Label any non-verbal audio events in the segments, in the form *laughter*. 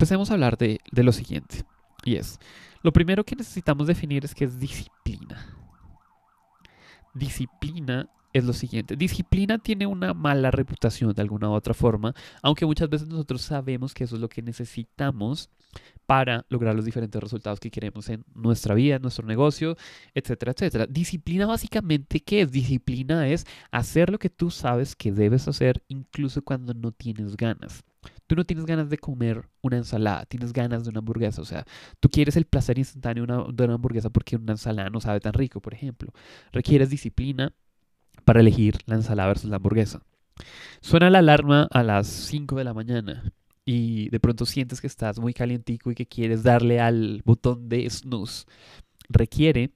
empecemos a hablar de, de lo siguiente. Y es, lo primero que necesitamos definir es qué es disciplina. Disciplina es lo siguiente. Disciplina tiene una mala reputación de alguna u otra forma, aunque muchas veces nosotros sabemos que eso es lo que necesitamos para lograr los diferentes resultados que queremos en nuestra vida, en nuestro negocio, etcétera, etcétera. Disciplina básicamente, ¿qué es? Disciplina es hacer lo que tú sabes que debes hacer incluso cuando no tienes ganas. Tú no tienes ganas de comer una ensalada, tienes ganas de una hamburguesa. O sea, tú quieres el placer instantáneo de una hamburguesa porque una ensalada no sabe tan rico, por ejemplo. Requieres disciplina para elegir la ensalada versus la hamburguesa. Suena la alarma a las 5 de la mañana y de pronto sientes que estás muy calientico y que quieres darle al botón de snooze. Requiere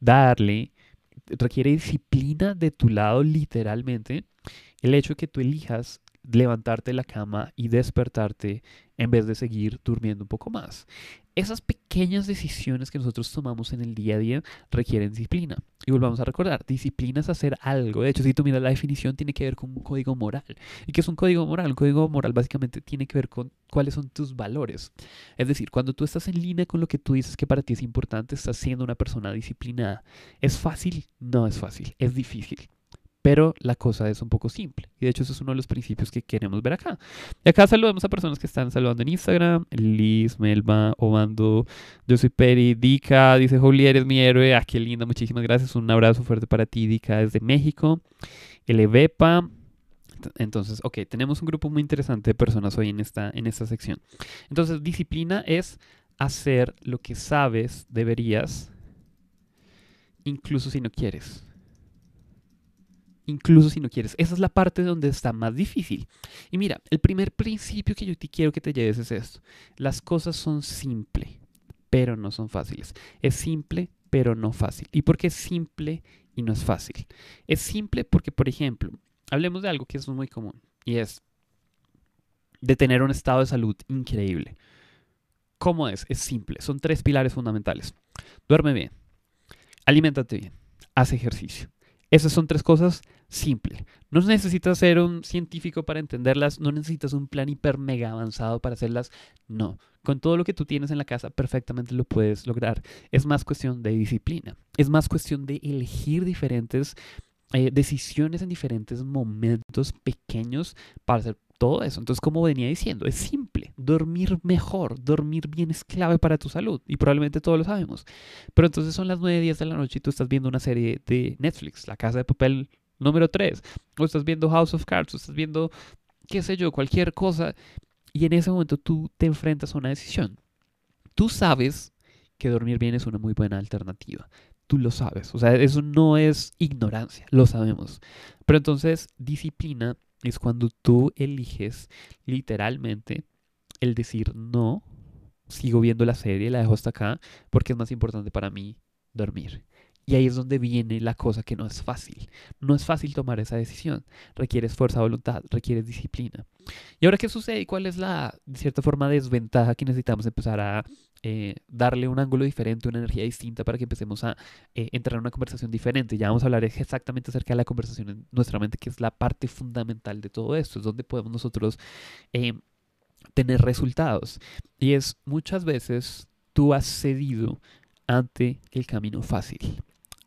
darle, requiere disciplina de tu lado literalmente el hecho de que tú elijas levantarte de la cama y despertarte en vez de seguir durmiendo un poco más. Esas pequeñas decisiones que nosotros tomamos en el día a día requieren disciplina. Y volvamos a recordar, disciplina es hacer algo. De hecho, si tú miras la definición, tiene que ver con un código moral. ¿Y qué es un código moral? Un código moral básicamente tiene que ver con cuáles son tus valores. Es decir, cuando tú estás en línea con lo que tú dices que para ti es importante, estás siendo una persona disciplinada. ¿Es fácil? No es fácil, es difícil. Pero la cosa es un poco simple. Y de hecho, eso es uno de los principios que queremos ver acá. Y acá saludamos a personas que están saludando en Instagram. Liz, Melba, Obando, yo soy Peri, Dika, dice Julián, eres mi héroe. Ah, qué linda, muchísimas gracias. Un abrazo fuerte para ti, Dika, desde México. Elevepa. Entonces, ok, tenemos un grupo muy interesante de personas hoy en esta, en esta sección. Entonces, disciplina es hacer lo que sabes deberías, incluso si no quieres incluso si no quieres. Esa es la parte donde está más difícil. Y mira, el primer principio que yo te quiero que te lleves es esto. Las cosas son simples, pero no son fáciles. Es simple, pero no fácil. ¿Y por qué es simple y no es fácil? Es simple porque, por ejemplo, hablemos de algo que es muy común y es de tener un estado de salud increíble. ¿Cómo es? Es simple. Son tres pilares fundamentales. Duerme bien, aliméntate bien, haz ejercicio. Esas son tres cosas simples. No necesitas ser un científico para entenderlas, no necesitas un plan hiper mega avanzado para hacerlas. No, con todo lo que tú tienes en la casa perfectamente lo puedes lograr. Es más cuestión de disciplina, es más cuestión de elegir diferentes eh, decisiones en diferentes momentos pequeños para hacer todo eso. Entonces, como venía diciendo, es simple. Dormir mejor, dormir bien es clave para tu salud y probablemente todos lo sabemos. Pero entonces son las 9, 10 de la noche y tú estás viendo una serie de Netflix, La Casa de Papel número 3, o estás viendo House of Cards, o estás viendo, qué sé yo, cualquier cosa. Y en ese momento tú te enfrentas a una decisión. Tú sabes que dormir bien es una muy buena alternativa. Tú lo sabes. O sea, eso no es ignorancia, lo sabemos. Pero entonces, disciplina es cuando tú eliges literalmente el decir no, sigo viendo la serie, la dejo hasta acá, porque es más importante para mí dormir. Y ahí es donde viene la cosa que no es fácil. No es fácil tomar esa decisión. Requiere fuerza voluntad, requiere disciplina. ¿Y ahora qué sucede? ¿Y cuál es la, de cierta forma, desventaja que necesitamos empezar a eh, darle un ángulo diferente, una energía distinta para que empecemos a eh, entrar en una conversación diferente? Ya vamos a hablar exactamente acerca de la conversación en nuestra mente, que es la parte fundamental de todo esto. Es donde podemos nosotros eh, tener resultados. Y es muchas veces tú has cedido ante el camino fácil.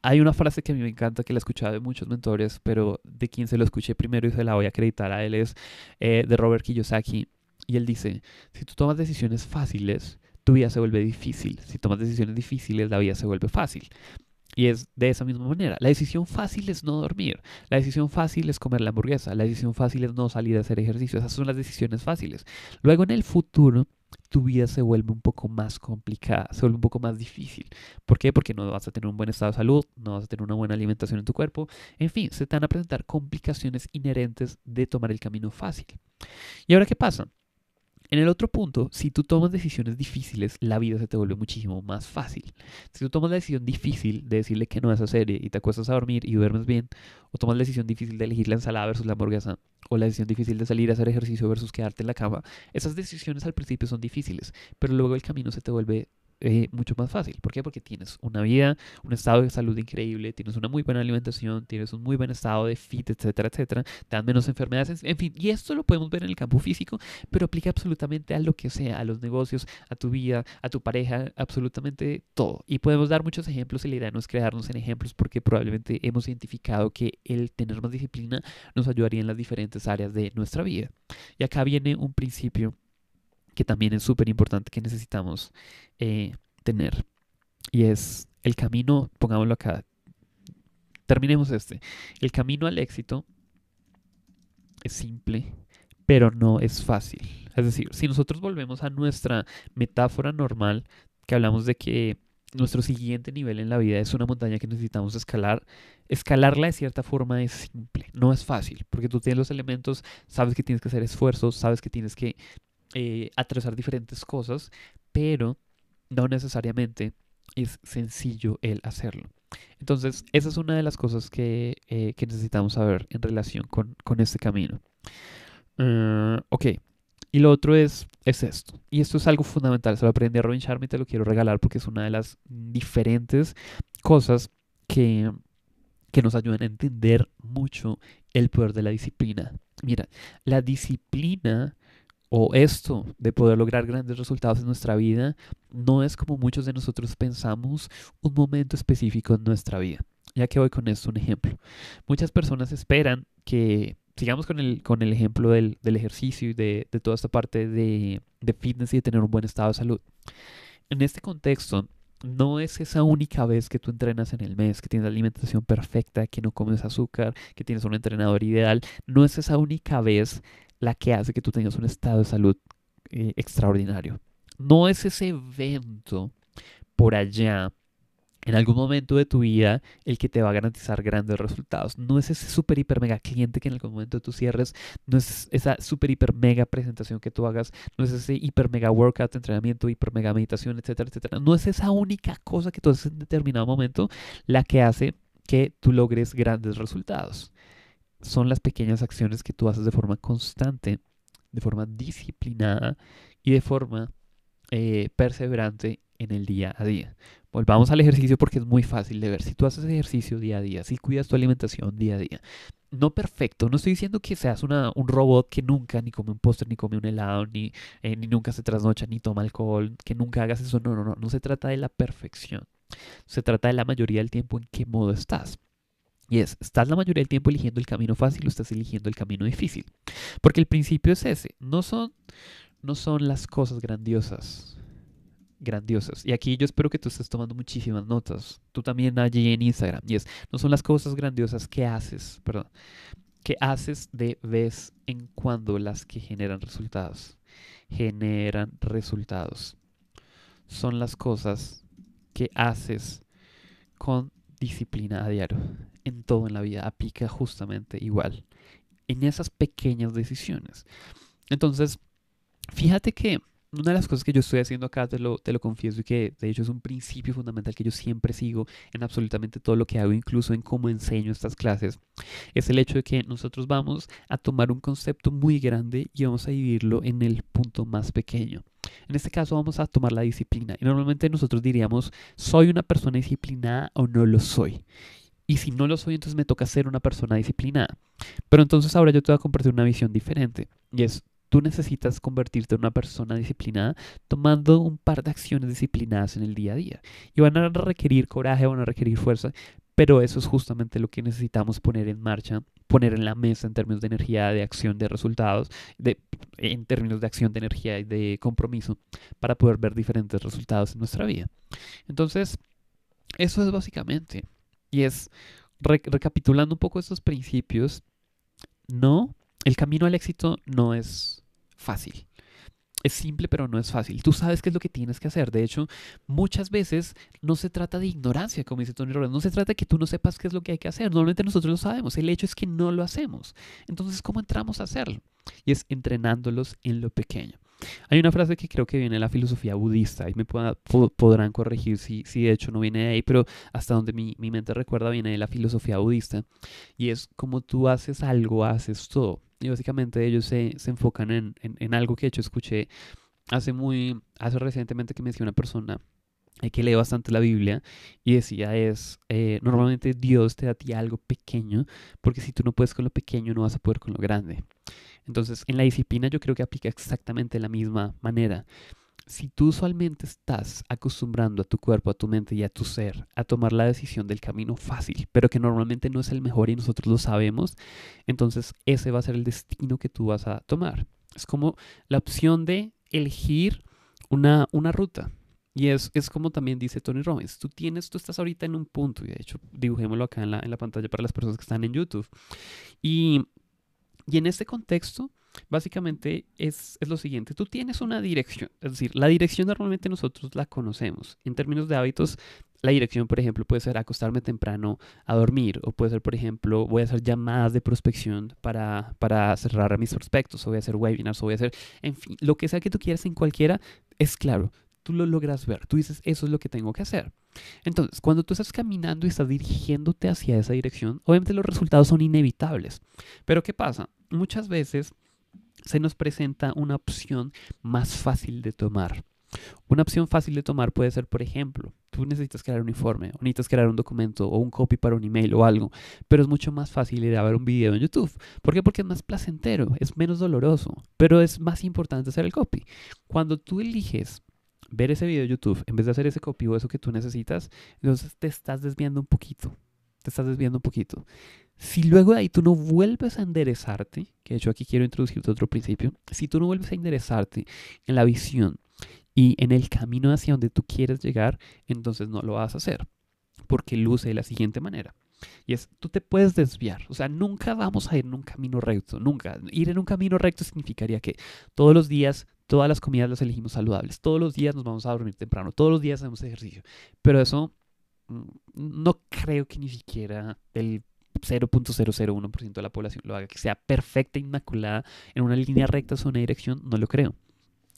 Hay una frase que a mí me encanta, que la he escuchado de muchos mentores, pero de quien se lo escuché primero y se la voy a acreditar a él es eh, de Robert Kiyosaki. Y él dice, si tú tomas decisiones fáciles, tu vida se vuelve difícil. Si tomas decisiones difíciles, la vida se vuelve fácil. Y es de esa misma manera. La decisión fácil es no dormir. La decisión fácil es comer la hamburguesa. La decisión fácil es no salir a hacer ejercicio. Esas son las decisiones fáciles. Luego en el futuro tu vida se vuelve un poco más complicada, se vuelve un poco más difícil. ¿Por qué? Porque no vas a tener un buen estado de salud, no vas a tener una buena alimentación en tu cuerpo. En fin, se te van a presentar complicaciones inherentes de tomar el camino fácil. ¿Y ahora qué pasa? En el otro punto, si tú tomas decisiones difíciles, la vida se te vuelve muchísimo más fácil. Si tú tomas la decisión difícil de decirle que no a esa serie y te acuestas a dormir y duermes bien, o tomas la decisión difícil de elegir la ensalada versus la hamburguesa, o la decisión difícil de salir a hacer ejercicio versus quedarte en la cama, esas decisiones al principio son difíciles, pero luego el camino se te vuelve eh, mucho más fácil. ¿Por qué? Porque tienes una vida, un estado de salud increíble, tienes una muy buena alimentación, tienes un muy buen estado de fit, etcétera, etcétera, te dan menos enfermedades, en fin, y esto lo podemos ver en el campo físico, pero aplica absolutamente a lo que sea, a los negocios, a tu vida, a tu pareja, absolutamente todo. Y podemos dar muchos ejemplos y la idea no es crearnos en ejemplos porque probablemente hemos identificado que el tener más disciplina nos ayudaría en las diferentes áreas de nuestra vida. Y acá viene un principio que también es súper importante que necesitamos eh, tener. Y es el camino, pongámoslo acá, terminemos este. El camino al éxito es simple, pero no es fácil. Es decir, si nosotros volvemos a nuestra metáfora normal, que hablamos de que nuestro siguiente nivel en la vida es una montaña que necesitamos escalar, escalarla de cierta forma es simple, no es fácil, porque tú tienes los elementos, sabes que tienes que hacer esfuerzos, sabes que tienes que eh, atravesar diferentes cosas, pero no necesariamente es sencillo el hacerlo. Entonces, esa es una de las cosas que, eh, necesitamos saber en relación con, este camino. Ah, ok, y lo otro es, es esto. Y esto es algo fundamental. Se lo aprendí a Robin Sharma y te lo quiero regalar porque es una de las diferentes cosas que, que nos ayudan a entender mucho el poder de la disciplina. Mira, la disciplina o esto de poder lograr grandes resultados en nuestra vida no es como muchos de nosotros pensamos un momento específico en nuestra vida. Ya que voy con esto un ejemplo. Muchas personas esperan que, sigamos con el, con el ejemplo del, ejercicio y de, toda esta parte de, de fitness y de tener un buen estado de salud. En este contexto, no es esa única vez que tú entrenas en el mes, que tienes la alimentación perfecta, que no comes azúcar, que tienes un entrenador ideal. No es esa única vez la que hace que tú tengas un estado de salud eh, extraordinario. No es ese evento por allá en algún momento de tu vida el que te va a garantizar grandes resultados. No es ese super hiper mega cliente que en algún momento tu cierres, no es esa super hiper mega presentación que tú hagas, no es ese hiper mega workout, entrenamiento, hiper mega meditación, etcétera, etcétera. No es esa única cosa que tú haces en determinado momento la que hace que tú logres grandes resultados son las pequeñas acciones que tú haces de forma constante, de forma disciplinada y de forma eh, perseverante en el día a día. Volvamos al ejercicio porque es muy fácil de ver. Si tú haces ejercicio día a día, si cuidas tu alimentación día a día, no perfecto, no estoy diciendo que seas un robot que nunca ni come un postre, ni come un helado, ni, eh, ni nunca se trasnocha, ni toma alcohol, que nunca hagas eso. No, no, no, no se trata de la perfección. Se trata de la mayoría del tiempo en qué modo estás. Y es, ¿estás la mayoría del tiempo eligiendo el camino fácil o estás eligiendo el camino difícil? Porque el principio es ese, no son, no son las cosas grandiosas, grandiosas. Y aquí yo espero que tú estés tomando muchísimas notas, tú también allí en Instagram. Y es, no son las cosas grandiosas que haces, perdón, que haces de vez en cuando las que generan resultados. Generan resultados. Son las cosas que haces con disciplina a diario en todo en la vida aplica justamente igual, en esas pequeñas decisiones. Entonces, fíjate que una de las cosas que yo estoy haciendo acá, te lo, te lo confieso, y que de hecho es un principio fundamental que yo siempre sigo en absolutamente todo lo que hago, incluso en cómo enseño estas clases, es el hecho de que nosotros vamos a tomar un concepto muy grande y vamos a dividirlo en el punto más pequeño. En este caso vamos a tomar la disciplina. Y normalmente nosotros diríamos, ¿soy una persona disciplinada o no lo soy? Y si no lo soy, entonces me toca ser una persona disciplinada. Pero entonces ahora yo te voy a compartir una visión diferente. Y es, tú necesitas convertirte en una persona disciplinada tomando un par de acciones disciplinadas en el día a día. Y van a requerir coraje, van a requerir fuerza. Pero eso es justamente lo que necesitamos poner en marcha, poner en la mesa en términos de energía, de acción, de resultados, de, en términos de acción, de energía y de compromiso, para poder ver diferentes resultados en nuestra vida. Entonces, eso es básicamente. Y es, recapitulando un poco estos principios, no, el camino al éxito no es fácil. Es simple, pero no es fácil. Tú sabes qué es lo que tienes que hacer. De hecho, muchas veces no se trata de ignorancia, como dice Tony Robbins. No se trata de que tú no sepas qué es lo que hay que hacer. Normalmente nosotros lo sabemos. El hecho es que no lo hacemos. Entonces, ¿cómo entramos a hacerlo? Y es entrenándolos en lo pequeño. Hay una frase que creo que viene de la filosofía budista y me podrán corregir si, si de hecho no viene de ahí, pero hasta donde mi, mi mente recuerda viene de la filosofía budista y es como tú haces algo, haces todo. Y básicamente ellos se, se enfocan en, en, en, algo que de hecho escuché hace muy, hace recientemente que me decía una persona que lee bastante la Biblia y decía es, eh, normalmente Dios te da a ti algo pequeño, porque si tú no puedes con lo pequeño, no vas a poder con lo grande. Entonces, en la disciplina yo creo que aplica exactamente la misma manera. Si tú usualmente estás acostumbrando a tu cuerpo, a tu mente y a tu ser a tomar la decisión del camino fácil, pero que normalmente no es el mejor y nosotros lo sabemos, entonces ese va a ser el destino que tú vas a tomar. Es como la opción de elegir una, una ruta. Y es, es, como también dice Tony Robbins, tú tienes, tú estás ahorita en un punto, y de hecho dibujémoslo acá en la, en la pantalla para las personas que están en YouTube. Y, y en este contexto, básicamente es, es, lo siguiente, tú tienes una dirección, es decir, la dirección normalmente nosotros la conocemos. En términos de hábitos, la dirección, por ejemplo, puede ser acostarme temprano a dormir, o puede ser, por ejemplo, voy a hacer llamadas de prospección para, para cerrar mis prospectos, o voy a hacer webinars, o voy a hacer, en fin, lo que sea que tú quieras en cualquiera, es claro, tú lo logras ver, tú dices, eso es lo que tengo que hacer. Entonces, cuando tú estás caminando y estás dirigiéndote hacia esa dirección, obviamente los resultados son inevitables. Pero ¿qué pasa? Muchas veces se nos presenta una opción más fácil de tomar. Una opción fácil de tomar puede ser, por ejemplo, tú necesitas crear un informe, o necesitas crear un documento, o un copy para un email o algo, pero es mucho más fácil ir a ver un video en YouTube. ¿Por qué? Porque es más placentero, es menos doloroso, pero es más importante hacer el copy. Cuando tú eliges ver ese video de YouTube, en vez de hacer ese copy o eso que tú necesitas, entonces te estás desviando un poquito. Te estás desviando un poquito. Si luego de ahí tú no vuelves a enderezarte, que de hecho aquí quiero introducirte otro principio, si tú no vuelves a enderezarte en la visión y en el camino hacia donde tú quieres llegar, entonces no lo vas a hacer, porque luce de la siguiente manera. Y es, tú te puedes desviar, o sea, nunca vamos a ir en un camino recto, nunca. Ir en un camino recto significaría que todos los días Todas las comidas las elegimos saludables. Todos los días nos vamos a dormir temprano. Todos los días hacemos ejercicio. Pero eso mm, no creo que ni siquiera el 0.001% de la población lo haga. Que sea perfecta, inmaculada, en una línea recta hacia una dirección, no lo creo.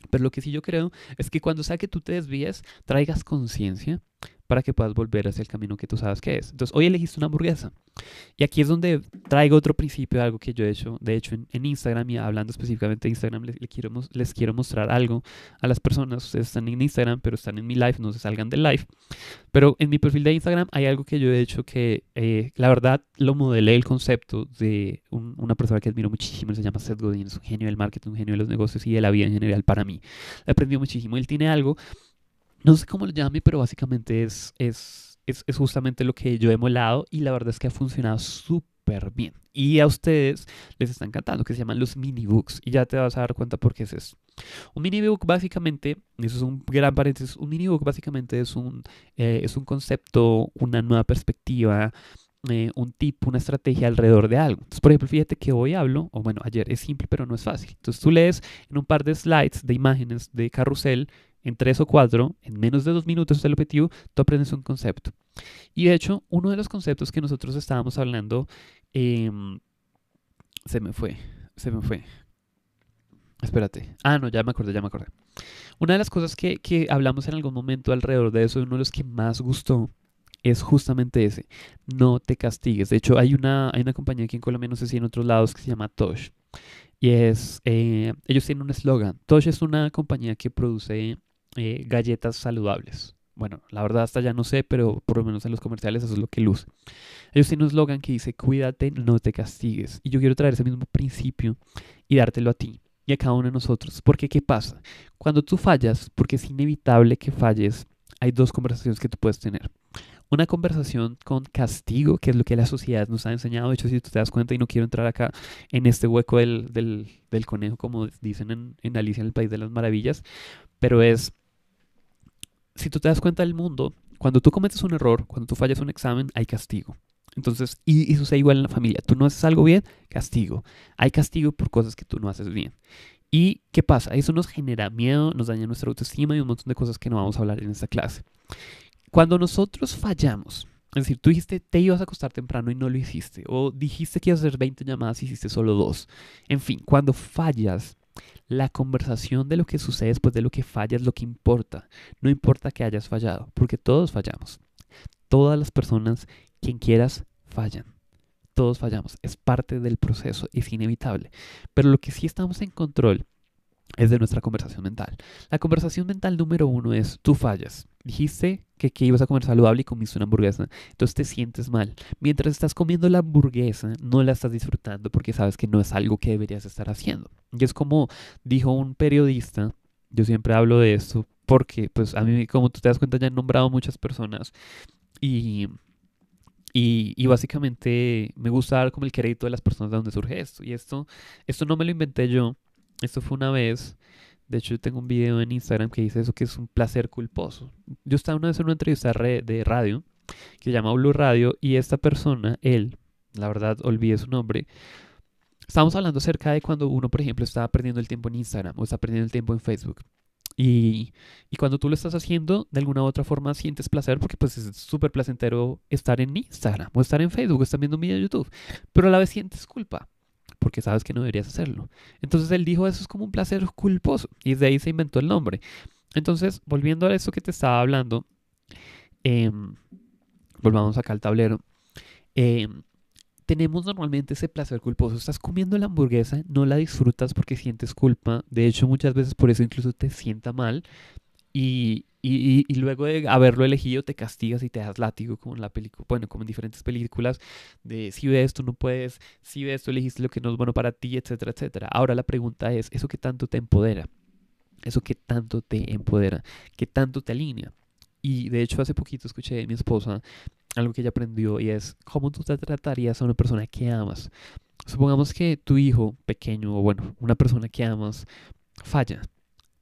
Pero lo que sí yo creo es que cuando sea que tú te desvíes, traigas conciencia para que puedas volver hacia el camino que tú sabes que es. Entonces, hoy elegiste una hamburguesa. Y aquí es donde traigo otro principio, algo que yo he hecho, de hecho, en, Instagram, y hablando específicamente de Instagram, les, quiero, mostrar algo a las personas. Ustedes están en Instagram, pero están en mi live, no se salgan del live. Pero en mi perfil de Instagram hay algo que yo he hecho que, eh, la verdad, lo modelé el concepto de una persona que admiro muchísimo, se llama Seth Godin, es un genio del marketing, un genio de los negocios y de la vida en general para mí. Aprendió muchísimo. Él tiene algo no sé cómo lo llame, pero básicamente es, es, es, es justamente lo que yo he molado y la verdad es que ha funcionado súper bien. Y a ustedes les está encantando, que se llaman los mini books. Y ya te vas a dar cuenta por qué es eso. Un mini book básicamente, eso es un gran paréntesis, un mini book básicamente es un, eh, es un concepto, una nueva perspectiva, eh, un tipo, una estrategia alrededor de algo. Entonces, por ejemplo, fíjate que hoy hablo, o bueno, ayer es simple, pero no es fácil. Entonces tú lees en un par de slides de imágenes de carrusel en tres o cuatro, en menos de dos minutos es el objetivo, tú aprendes un concepto. Y de hecho, uno de los conceptos que nosotros estábamos hablando, em, se me fue, se me fue. Espérate. Ah, no, ya me acordé, ya me acordé. Una de las cosas que, que hablamos en algún momento alrededor de eso, uno de los que más gustó, es justamente ese. No te castigues. De hecho, hay una, hay una compañía aquí en Colombia, no sé si en otros lados, que se llama Tosh. Y es, eh, ellos tienen un eslogan. Tosh es una compañía que produce eh, galletas saludables. Bueno, la verdad hasta ya no sé, pero por lo menos en los comerciales eso es lo que luce. Ellos tienen un slogan que dice, cuídate, no te castigues. Y yo quiero traer ese mismo principio y dártelo a ti y a cada uno de nosotros. Porque ¿qué pasa? Cuando tú fallas, porque es inevitable que falles, hay dos conversaciones que tú puedes tener. Una conversación con castigo, que es lo que la sociedad nos ha enseñado. De hecho, si tú te das cuenta, y no quiero entrar acá en este hueco del, del, conejo, como dicen en, en Alicia en el País de las Maravillas, pero es si tú te das cuenta del mundo, cuando tú cometes un error, cuando tú fallas un examen, hay castigo. Entonces, y eso sea igual en la familia. Tú no haces algo bien, castigo. Hay castigo por cosas que tú no haces bien. ¿Y qué pasa? Eso nos genera miedo, nos daña nuestra autoestima y un montón de cosas que no vamos a hablar en esta clase. Cuando nosotros fallamos, es decir, tú dijiste te ibas a acostar temprano y no lo hiciste, o dijiste que ibas a hacer 20 llamadas y hiciste solo dos. En fin, cuando fallas, la conversación de lo que sucede después de lo que falla es lo que importa. No importa que hayas fallado, porque todos fallamos. Todas las personas, quien quieras, fallan. Todos fallamos. Es parte del proceso, es inevitable. Pero lo que sí estamos en control es de nuestra conversación mental. La conversación mental número uno es, tú fallas. Dijiste que, que, ibas a comer saludable y comiste una hamburguesa. Entonces te sientes mal. Mientras estás comiendo la hamburguesa, no la estás disfrutando porque sabes que no es algo que deberías estar haciendo. Y es como dijo un periodista, yo siempre hablo de esto porque, pues, a mí, como tú te das cuenta, ya han nombrado muchas personas y y, y, básicamente me gusta dar como el crédito de las personas de donde surge esto. Y esto, esto no me lo inventé yo. Esto fue una vez. De hecho, yo tengo un video en Instagram que dice eso, que es un placer culposo. Yo estaba una vez en una entrevista de radio que se llama Blue Radio y esta persona, él, la verdad olvidé su nombre, estábamos hablando acerca de cuando uno, por ejemplo, estaba perdiendo el tiempo en Instagram o está perdiendo el tiempo en Facebook. Y, y, cuando tú lo estás haciendo, de alguna u otra forma sientes placer porque pues es súper placentero estar en Instagram o estar en Facebook o estar viendo un video de YouTube. Pero a la vez sientes culpa porque sabes que no deberías hacerlo. Entonces él dijo, eso es como un placer culposo. Y desde ahí se inventó el nombre. Entonces, volviendo a eso que te estaba hablando, eh, volvamos acá al tablero. Eh, tenemos normalmente ese placer culposo. Estás comiendo la hamburguesa, no la disfrutas porque sientes culpa. De hecho, muchas veces por eso incluso te sienta mal. Y, y, luego de haberlo elegido te castigas y te das látigo como en la película, bueno, como en diferentes películas de si ves esto no puedes, si ves esto elegiste lo que no es bueno para ti, etcétera, etcétera. Ahora la pregunta es, ¿eso que tanto te empodera? ¿Eso que tanto te empodera? ¿Qué tanto te alinea? Y de hecho hace poquito escuché de mi esposa algo que ella aprendió y es cómo tú te tratarías a una persona que amas. Supongamos que tu hijo pequeño o bueno, una persona que amas falla.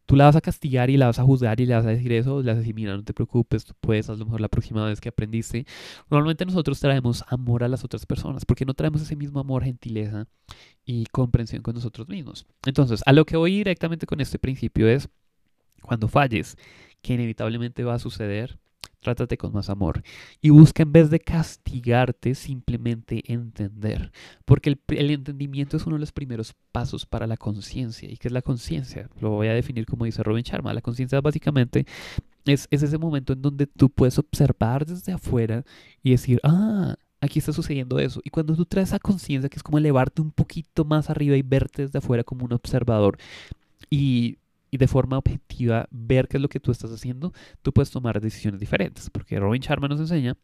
Tú la vas a castigar y la vas a juzgar y le vas a decir eso, le vas a decir, mira, no te preocupes, tú puedes, a lo mejor la próxima vez que aprendiste. Normalmente nosotros traemos amor a las otras personas, porque no traemos ese mismo amor, gentileza y comprensión con nosotros mismos. Entonces, a lo que voy directamente con este principio es, cuando falles, que inevitablemente va a suceder, trátate con más amor y busca en vez de castigarte simplemente entender, porque el, entendimiento es uno de los primeros pasos para la conciencia. ¿Y qué es la conciencia? Lo voy a definir como dice Robin Sharma. La conciencia básicamente es, es ese momento en donde tú puedes observar desde afuera y decir, ah, aquí está sucediendo eso. Y cuando tú traes esa conciencia, que es como elevarte un poquito más arriba y verte desde afuera como un observador y y de forma objetiva ver qué es lo que tú estás haciendo, tú puedes tomar decisiones diferentes. Porque Robin Sharma nos enseña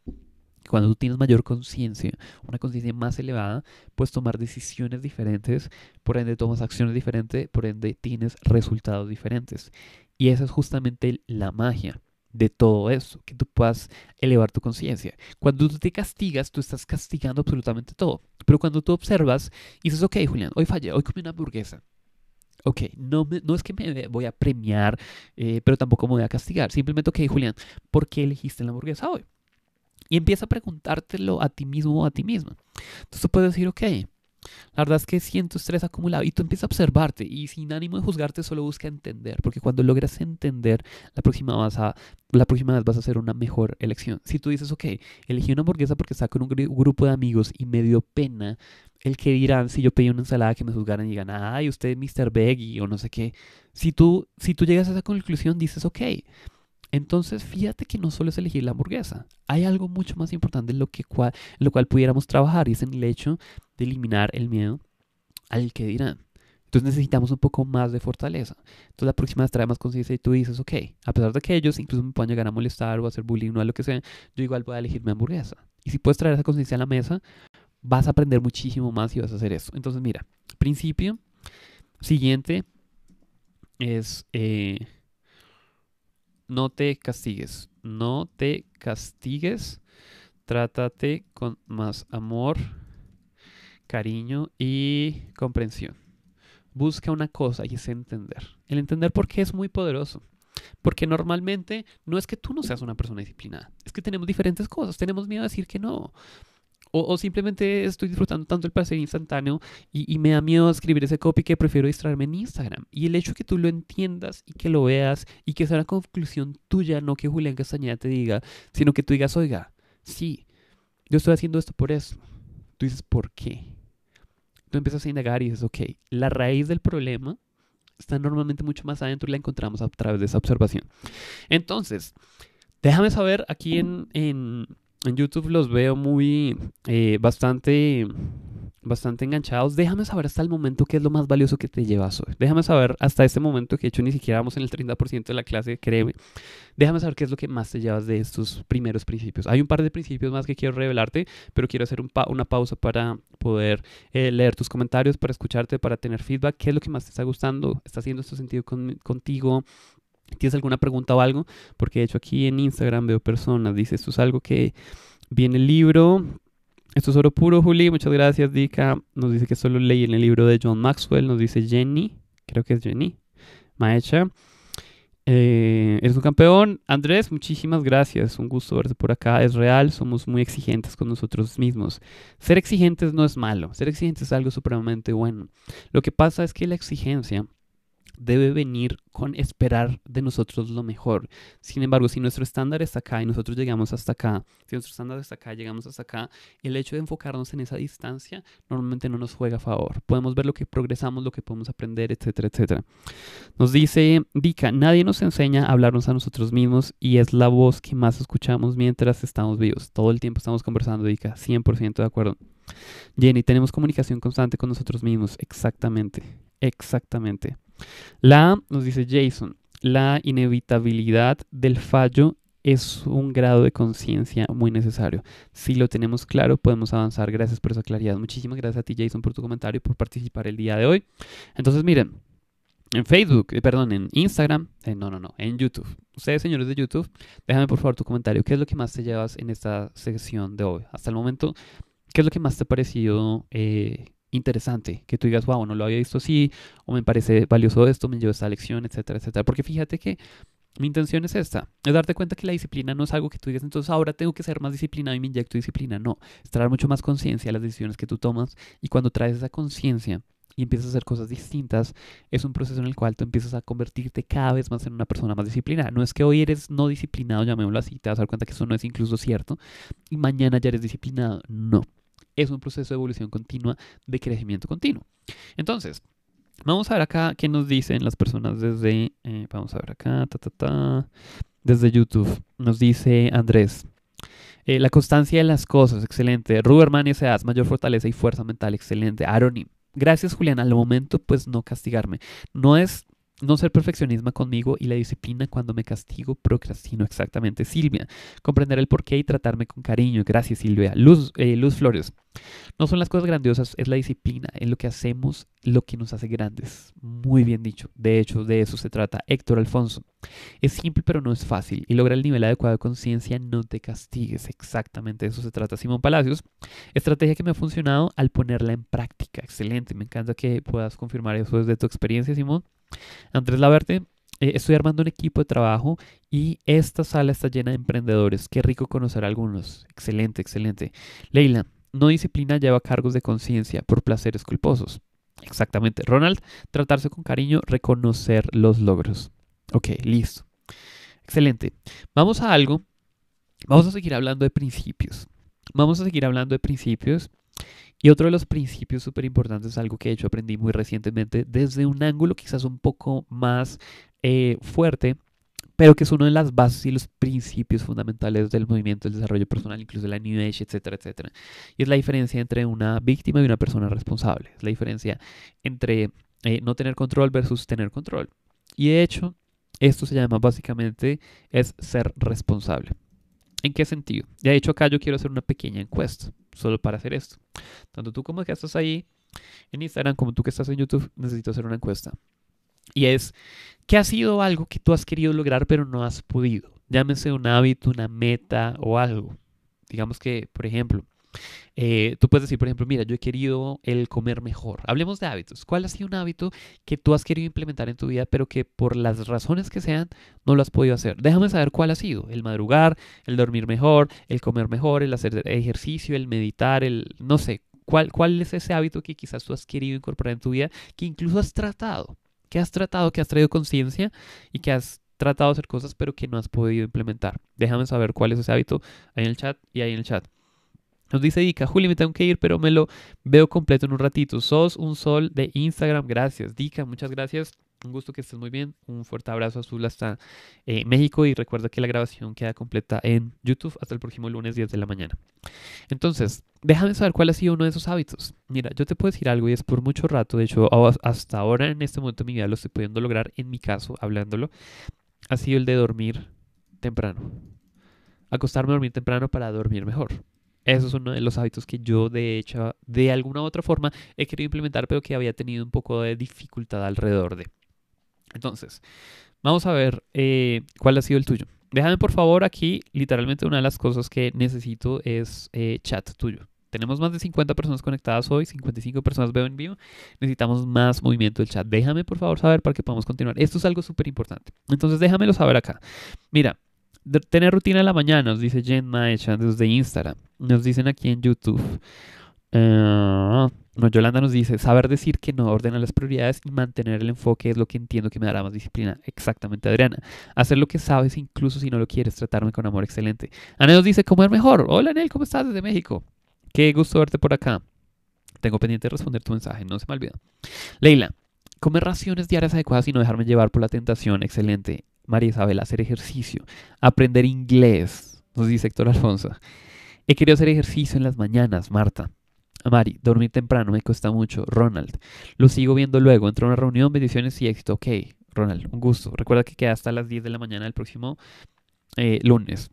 que cuando tú tienes mayor conciencia, una conciencia más elevada, puedes tomar decisiones diferentes, por ende tomas acciones diferentes, por ende tienes resultados diferentes. Y esa es justamente la magia de todo eso, que tú puedas elevar tu conciencia. Cuando tú te castigas, tú estás castigando absolutamente todo. Pero cuando tú observas y dices, ok, Julián, hoy fallé, hoy comí una hamburguesa. Ok, no, no es que me voy a premiar, eh, pero tampoco me voy a castigar. Simplemente, ok, Julián, ¿por qué elegiste la hamburguesa hoy? Y empieza a preguntártelo a ti mismo o a ti misma. Entonces tú puedes decir, ok, la verdad es que siento estrés acumulado y tú empiezas a observarte y sin ánimo de juzgarte solo busca entender, porque cuando logras entender, la próxima, vas a, la próxima vez vas a hacer una mejor elección. Si tú dices, ok, elegí una hamburguesa porque está con un grupo de amigos y me dio pena el que dirán si yo pedí una ensalada que me juzgaran y digan, ay, usted es Mr. Veggie o no sé qué. Si tú, si tú llegas a esa conclusión, dices, ok, entonces fíjate que no solo es elegir la hamburguesa, hay algo mucho más importante en lo, que cual, lo cual pudiéramos trabajar y es en el hecho de eliminar el miedo al que dirán. Entonces necesitamos un poco más de fortaleza. Entonces la próxima vez trae más conciencia y tú dices, ok, a pesar de que ellos incluso me puedan llegar a molestar o a hacer bullying o lo que sea, yo igual voy a elegir mi hamburguesa. Y si puedes traer esa conciencia a la mesa, vas a aprender muchísimo más y vas a hacer eso. Entonces, mira, principio siguiente es eh, no te castigues, no te castigues, trátate con más amor, cariño y comprensión. Busca una cosa y es entender. El entender por qué es muy poderoso. Porque normalmente no es que tú no seas una persona disciplinada, es que tenemos diferentes cosas, tenemos miedo a decir que no. O, simplemente estoy disfrutando tanto el placer instantáneo y, me da miedo escribir ese copy que prefiero distraerme en Instagram. Y el hecho de que tú lo entiendas y que lo veas y que sea una conclusión tuya, no que Julián Castañeda te diga, sino que tú digas, oiga, sí, yo estoy haciendo esto por eso. Tú dices, ¿por qué? Tú empiezas a indagar y dices, ok, la raíz del problema está normalmente mucho más adentro y la encontramos a través de esa observación. Entonces, déjame saber aquí en, en en YouTube los veo muy, eh, bastante bastante enganchados, déjame saber hasta el momento qué es lo más valioso que te llevas hoy. Déjame saber hasta este momento que de hecho ni siquiera vamos en el 30% de la clase, créeme. Déjame saber qué es lo que más te llevas de estos primeros principios. Hay un par de principios más que quiero revelarte, pero quiero hacer una pausa para poder eh, leer tus comentarios, para escucharte, para tener feedback. ¿Qué es lo que más te está gustando? ¿Está haciendo esto sentido contigo? ¿Tienes alguna pregunta o algo? Porque de hecho aquí en Instagram veo personas, dice esto es algo que viene el libro esto es oro puro, Juli. Muchas gracias, Dika. Nos dice que solo leí en el libro de John Maxwell. Nos dice Jenny. Creo que es Jenny. Maecha. Eh, eres un campeón. Andrés, muchísimas gracias. Un gusto verte por acá. Es real. Somos muy exigentes con nosotros mismos. Ser exigentes no es malo. Ser exigentes es algo supremamente bueno. Lo que pasa es que la exigencia debe venir con esperar de nosotros lo mejor. Sin embargo, si nuestro estándar está acá y nosotros llegamos hasta acá, si nuestro estándar está acá, llegamos hasta acá, el hecho de enfocarnos en esa distancia normalmente no nos juega a favor. Podemos ver lo que progresamos, lo que podemos aprender, etcétera, etcétera. Nos dice Dika, nadie nos enseña a hablarnos a nosotros mismos y es la voz que más escuchamos mientras estamos vivos. Todo el tiempo estamos conversando, Dika, 100% de acuerdo. Jenny, tenemos comunicación constante con nosotros mismos. Exactamente, exactamente. La, nos dice Jason, la inevitabilidad del fallo es un grado de conciencia muy necesario. Si lo tenemos claro, podemos avanzar. Gracias por esa claridad. Muchísimas gracias a ti, Jason, por tu comentario y por participar el día de hoy. Entonces, miren, en Facebook, eh, perdón, en Instagram, eh, no, no, no, en YouTube. Ustedes, señores de YouTube, déjame por favor tu comentario. ¿Qué es lo que más te llevas en esta sección de hoy? Hasta el momento, ¿qué es lo que más te ha parecido eh, interesante, que tú digas, wow, no lo había visto así, o me parece valioso esto, me llevo esta lección, etcétera, etcétera. Porque fíjate que mi intención es esta, es darte cuenta que la disciplina no es algo que tú digas, entonces ahora tengo que ser más disciplinado y me inyecto disciplina. No, es traer mucho más conciencia a las decisiones que tú tomas y cuando traes esa conciencia y empiezas a hacer cosas distintas, es un proceso en el cual tú empiezas a convertirte cada vez más en una persona más disciplinada. No es que hoy eres no disciplinado, llamémoslo así, te vas a dar cuenta que eso no es incluso cierto, y mañana ya eres disciplinado. No, es un proceso de evolución continua, de crecimiento continuo. Entonces, vamos a ver acá qué nos dicen las personas desde, eh, vamos a ver acá, desde YouTube. Nos dice Andrés. Eh, la constancia de las cosas, excelente. Ruberman y Seas, mayor fortaleza y fuerza mental, excelente. Aronim, gracias Julián, al momento pues no castigarme. No es no ser perfeccionismo conmigo y la disciplina cuando me castigo, procrastino exactamente. Silvia, comprender el porqué y tratarme con cariño. Gracias, Silvia. Luz, eh, Luz Flores, no son las cosas grandiosas, es la disciplina, es lo que hacemos, lo que nos hace grandes. Muy bien dicho. De hecho, de eso se trata. Héctor Alfonso, es simple pero no es fácil y lograr el nivel adecuado de conciencia, no te castigues. Exactamente de eso se trata. Simón Palacios, estrategia que me ha funcionado al ponerla en práctica. Excelente, me encanta que puedas confirmar eso desde tu experiencia, Simón. Andrés Laverte, eh, estoy armando un equipo de trabajo y esta sala está llena de emprendedores. Qué rico conocer a algunos. Excelente, excelente. Leila, no disciplina lleva cargos de conciencia por placeres culposos. Exactamente. Ronald, tratarse con cariño, reconocer los logros. Ok, listo. Excelente. Vamos a algo. Vamos a seguir hablando de principios. Vamos a seguir hablando de principios y otro de los principios súper importantes, algo que de hecho aprendí muy recientemente, desde un ángulo quizás un poco más eh, fuerte, pero que es uno de las bases y los principios fundamentales del movimiento del desarrollo personal, incluso la New Age, etcétera, etcétera. Y es la diferencia entre una víctima y una persona responsable. Es la diferencia entre eh, no tener control versus tener control. Y de hecho, esto se llama básicamente es ser responsable. ¿En qué sentido? De hecho acá yo quiero hacer una pequeña encuesta, solo para hacer esto. Tanto tú como que estás ahí en Instagram, como tú que estás en YouTube, necesito hacer una encuesta. Y es, ¿qué ha sido algo que tú has querido lograr pero no has podido? Llámese un hábito, una meta o algo. Digamos que, por ejemplo, eh, tú puedes decir, por ejemplo, mira, yo he querido el comer mejor. Hablemos de hábitos. ¿Cuál ha sido un hábito que tú has querido implementar en tu vida, pero que por las razones que sean no lo has podido hacer? Déjame saber cuál ha sido. El madrugar, el dormir mejor, el comer mejor, el hacer ejercicio, el meditar, el, no sé, ¿cuál, cuál es ese hábito que quizás tú has querido incorporar en tu vida, que incluso has tratado, que has tratado, que has traído conciencia y que has tratado de hacer cosas, pero que no has podido implementar. Déjame saber cuál es ese hábito ahí en el chat y ahí en el chat. Nos dice Dika, Juli, me tengo que ir, pero me lo veo completo en un ratito. Sos un sol de Instagram, gracias. Dika, muchas gracias. Un gusto que estés muy bien. Un fuerte abrazo azul hasta eh, México y recuerda que la grabación queda completa en YouTube hasta el próximo lunes 10 de la mañana. Entonces, déjame saber cuál ha sido uno de esos hábitos. Mira, yo te puedo decir algo y es por mucho rato, de hecho, hasta ahora en este momento de mi vida lo estoy pudiendo lograr, en mi caso, hablándolo, ha sido el de dormir temprano. Acostarme a dormir temprano para dormir mejor. Eso es uno de los hábitos que yo, de hecho, de alguna u otra forma he querido implementar, pero que había tenido un poco de dificultad alrededor de. Entonces, vamos a ver eh, cuál ha sido el tuyo. Déjame por favor aquí, literalmente una de las cosas que necesito es eh, chat tuyo. Tenemos más de 50 personas conectadas hoy, 55 personas veo en vivo. Necesitamos más movimiento del chat. Déjame por favor saber para que podamos continuar. Esto es algo súper importante. Entonces déjamelo saber acá. Mira, tener rutina en la mañana, nos dice Jen Maecha desde Instagram. Nos dicen aquí en YouTube. Uh, no, Yolanda nos dice, saber decir que no, ordena las prioridades y mantener el enfoque es lo que entiendo que me dará más disciplina. Exactamente, Adriana. Hacer lo que sabes incluso si no lo quieres, tratarme con amor excelente. Ana nos dice, comer mejor. Hola, Anel, ¿cómo estás desde México? Qué gusto verte por acá. Tengo pendiente de responder tu mensaje, no se me olvida. Leila, comer raciones diarias adecuadas y no dejarme llevar por la tentación. Excelente. María Isabel, hacer ejercicio. Aprender inglés, nos dice Héctor Alfonso. He querido hacer ejercicio en las mañanas, Marta. Mari, dormir temprano me cuesta mucho. Ronald, lo sigo viendo luego. Entro a una reunión, bendiciones y éxito. Ok, Ronald, un gusto. Recuerda que queda hasta las 10 de la mañana del próximo eh, lunes.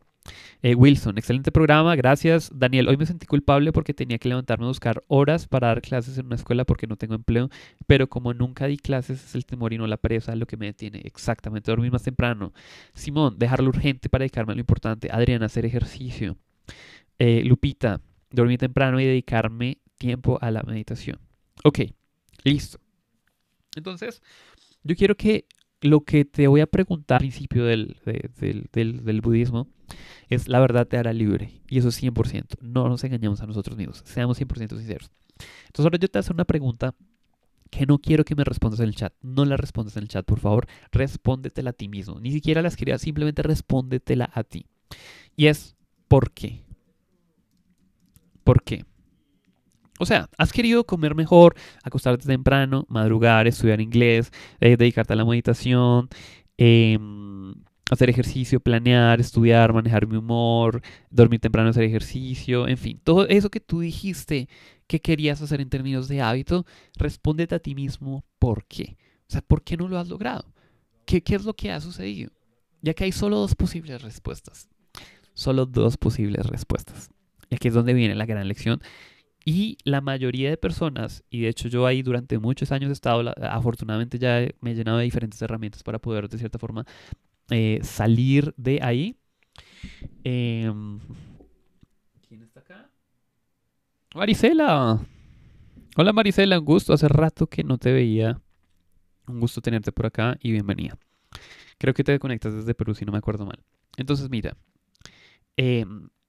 Eh, Wilson, excelente programa, gracias. Daniel, hoy me sentí culpable porque tenía que levantarme a buscar horas para dar clases en una escuela porque no tengo empleo, pero como nunca di clases es el temor y no la pereza lo que me detiene. Exactamente, dormir más temprano. Simón, dejarlo urgente para dedicarme a lo importante. Adriana, hacer ejercicio. Eh, Lupita, dormir temprano y dedicarme tiempo a la meditación. Ok, listo. Entonces, yo quiero que lo que te voy a preguntar al principio del, del, budismo es la verdad te hará libre. Y eso es 100%. No nos engañemos a nosotros mismos. Seamos 100% sinceros. Entonces ahora yo te hago una pregunta que no quiero que me respondas en el chat. No la respondas en el chat, por favor. Respóndetela a ti mismo. Ni siquiera la escribas, simplemente respóndetela a ti. Y es, ¿por qué? ¿Por qué? O sea, has querido comer mejor, acostarte temprano, madrugar, estudiar inglés, eh, dedicarte a la meditación, em, hacer ejercicio, planear, estudiar, manejar mi humor, dormir temprano, hacer ejercicio, en fin, todo eso que tú dijiste que querías hacer en términos de hábito, respóndete a ti mismo por qué. O sea, ¿por qué no lo has logrado? ¿Qué, qué es lo que ha sucedido? Ya que hay solo dos posibles respuestas. Solo dos posibles respuestas. Y aquí es donde viene la gran lección. Y la mayoría de personas, y de hecho yo ahí durante muchos años he estado, afortunadamente ya me he llenado de diferentes herramientas para poder de cierta forma eh, salir de ahí. Em, ¿Quién está acá? Marisela. Hola Marisela, un gusto. Hace rato que no te veía. Un gusto tenerte por acá y bienvenida. Creo que te conectas desde Perú, si no me acuerdo mal. Entonces, mira, eh,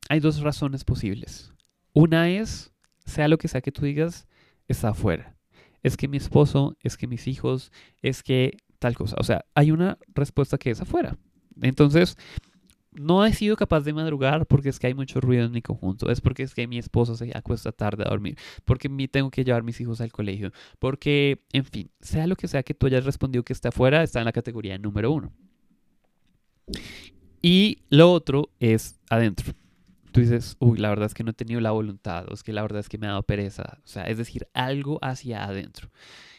hay dos razones posibles. Una es, sea lo que sea que tú digas, está afuera. Es que mi esposo, es que mis hijos, es que tal cosa. O sea, hay una respuesta que es afuera. Entonces, no he sido capaz de madrugar porque es que hay mucho ruido en mi conjunto. Es porque es que mi esposo se acuesta tarde a dormir. Porque me tengo que llevar mis hijos al colegio. Porque, en fin, sea lo que sea que tú hayas respondido que está afuera, está en la categoría número uno. Y lo otro es adentro tú dices, uy, la verdad es que no he tenido la voluntad, o es que la verdad es que me ha dado pereza, o sea, es decir, algo hacia adentro.